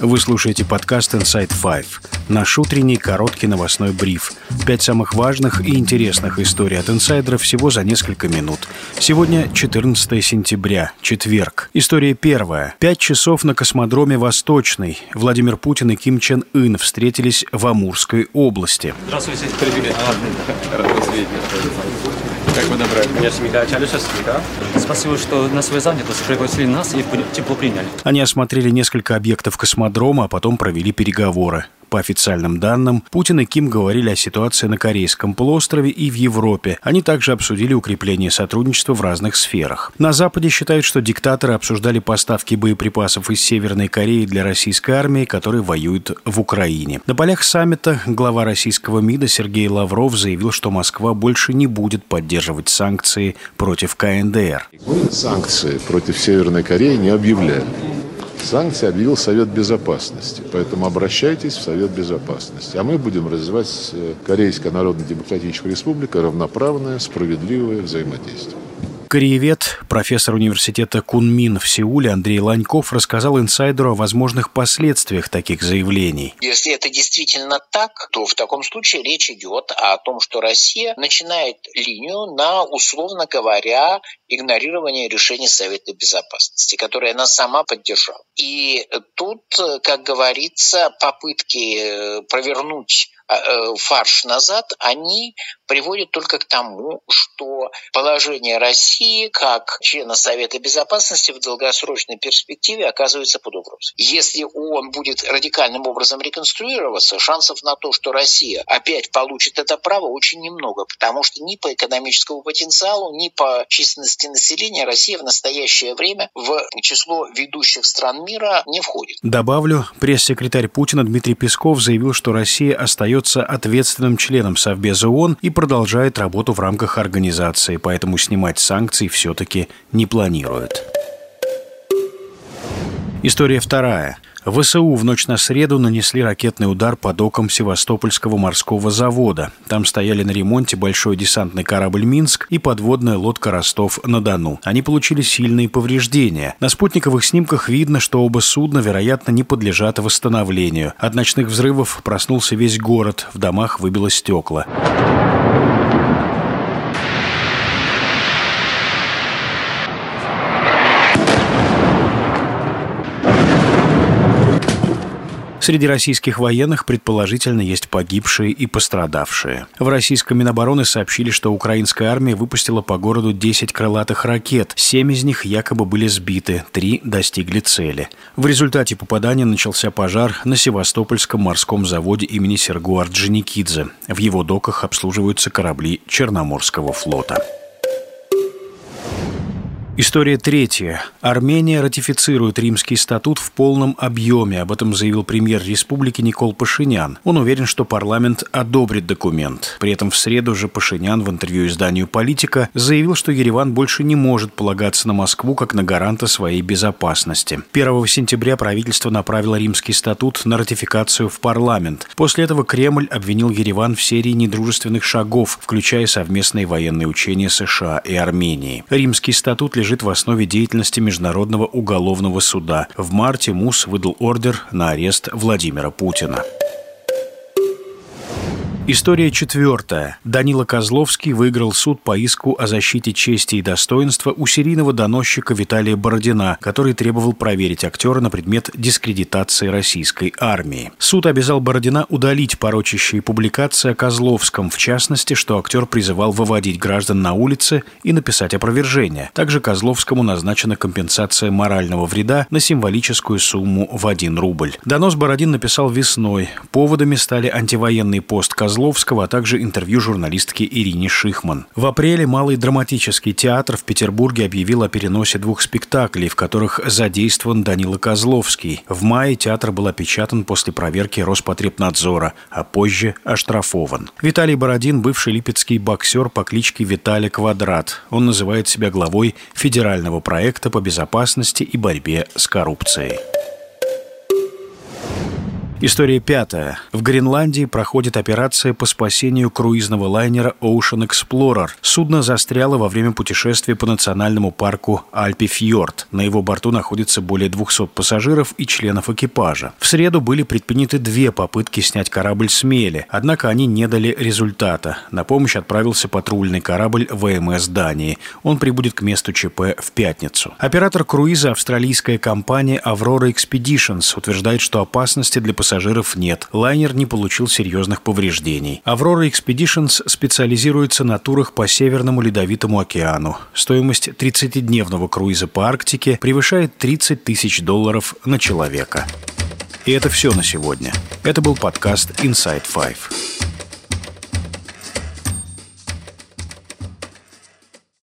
Вы слушаете подкаст Inside Five, наш утренний короткий новостной бриф. Пять самых важных и интересных историй от инсайдеров всего за несколько минут. Сегодня 14 сентября, четверг. История первая. Пять часов на космодроме «Восточный». Владимир Путин и Ким Чен Ын встретились в Амурской области. Здравствуйте. Привет. Рад вас видеть. Как вы добры? Меня семья Чалюшевская. Спасибо, что на свою занятость пригласили нас и тепло приняли. Они осмотрели несколько объектов космодрома, а потом провели переговоры. По официальным данным, Путин и Ким говорили о ситуации на Корейском полуострове и в Европе. Они также обсудили укрепление сотрудничества в разных сферах. На Западе считают, что диктаторы обсуждали поставки боеприпасов из Северной Кореи для российской армии, которая воюет в Украине. На полях саммита глава российского МИДа Сергей Лавров заявил, что Москва больше не будет поддерживать санкции против КНДР. Мы санкции против Северной Кореи не объявляем. Санкции объявил Совет Безопасности, поэтому обращайтесь в Совет Безопасности. А мы будем развивать э, Корейской Народно-Демократической Республикой равноправное, справедливое взаимодействие. Кореевед, профессор университета Кунмин в Сеуле Андрей Ланьков рассказал инсайдеру о возможных последствиях таких заявлений. Если это действительно так, то в таком случае речь идет о том, что Россия начинает линию на, условно говоря, игнорирование решений Совета Безопасности, которое она сама поддержала. И тут, как говорится, попытки э, провернуть а, э, фарш назад, они приводят только к тому, что положение России как члена Совета Безопасности в долгосрочной перспективе оказывается под угрозой. Если он будет радикальным образом реконструироваться, шансов на то, что Россия опять получит это право, очень немного, потому что ни по экономическому потенциалу, ни по численности населения Россия в настоящее время в число ведущих стран мира не входит. Добавлю, пресс-секретарь Путина Дмитрий Песков заявил, что Россия остается ответственным членом Совбеза ООН и продолжает работу в рамках организации, поэтому снимать санкции все-таки не планирует. История вторая. ВСУ в ночь на среду нанесли ракетный удар по докам Севастопольского морского завода. Там стояли на ремонте большой десантный корабль «Минск» и подводная лодка «Ростов-на-Дону». Они получили сильные повреждения. На спутниковых снимках видно, что оба судна, вероятно, не подлежат восстановлению. От ночных взрывов проснулся весь город, в домах выбило стекла. Среди российских военных предположительно есть погибшие и пострадавшие. В российском Минобороны сообщили, что украинская армия выпустила по городу 10 крылатых ракет. Семь из них якобы были сбиты, три достигли цели. В результате попадания начался пожар на Севастопольском морском заводе имени Серго Орджоникидзе. В его доках обслуживаются корабли Черноморского флота. История третья. Армения ратифицирует римский статут в полном объеме. Об этом заявил премьер республики Никол Пашинян. Он уверен, что парламент одобрит документ. При этом в среду же Пашинян в интервью изданию «Политика» заявил, что Ереван больше не может полагаться на Москву как на гаранта своей безопасности. 1 сентября правительство направило римский статут на ратификацию в парламент. После этого Кремль обвинил Ереван в серии недружественных шагов, включая совместные военные учения США и Армении. Римский статут лежит в основе деятельности Международного уголовного суда. В марте МУС выдал ордер на арест Владимира Путина. История четвертая. Данила Козловский выиграл суд по иску о защите чести и достоинства у серийного доносчика Виталия Бородина, который требовал проверить актера на предмет дискредитации российской армии. Суд обязал Бородина удалить порочащие публикации о Козловском, в частности, что актер призывал выводить граждан на улицы и написать опровержение. Также Козловскому назначена компенсация морального вреда на символическую сумму в 1 рубль. Донос Бородин написал весной. Поводами стали антивоенный пост Козловского Козловского, а также интервью журналистки Ирине Шихман. В апреле Малый драматический театр в Петербурге объявил о переносе двух спектаклей, в которых задействован Данила Козловский. В мае театр был опечатан после проверки Роспотребнадзора, а позже оштрафован. Виталий Бородин – бывший липецкий боксер по кличке Виталий Квадрат. Он называет себя главой федерального проекта по безопасности и борьбе с коррупцией. История пятая. В Гренландии проходит операция по спасению круизного лайнера Ocean Explorer. Судно застряло во время путешествия по национальному парку Альпи-Фьорд. На его борту находится более 200 пассажиров и членов экипажа. В среду были предприняты две попытки снять корабль с мели, однако они не дали результата. На помощь отправился патрульный корабль ВМС Дании. Он прибудет к месту ЧП в пятницу. Оператор круиза австралийская компания Aurora Expeditions утверждает, что опасности для пассажиров пассажиров нет. Лайнер не получил серьезных повреждений. Aurora Expeditions специализируется на турах по Северному Ледовитому океану. Стоимость 30-дневного круиза по Арктике превышает 30 тысяч долларов на человека. И это все на сегодня. Это был подкаст Inside Five.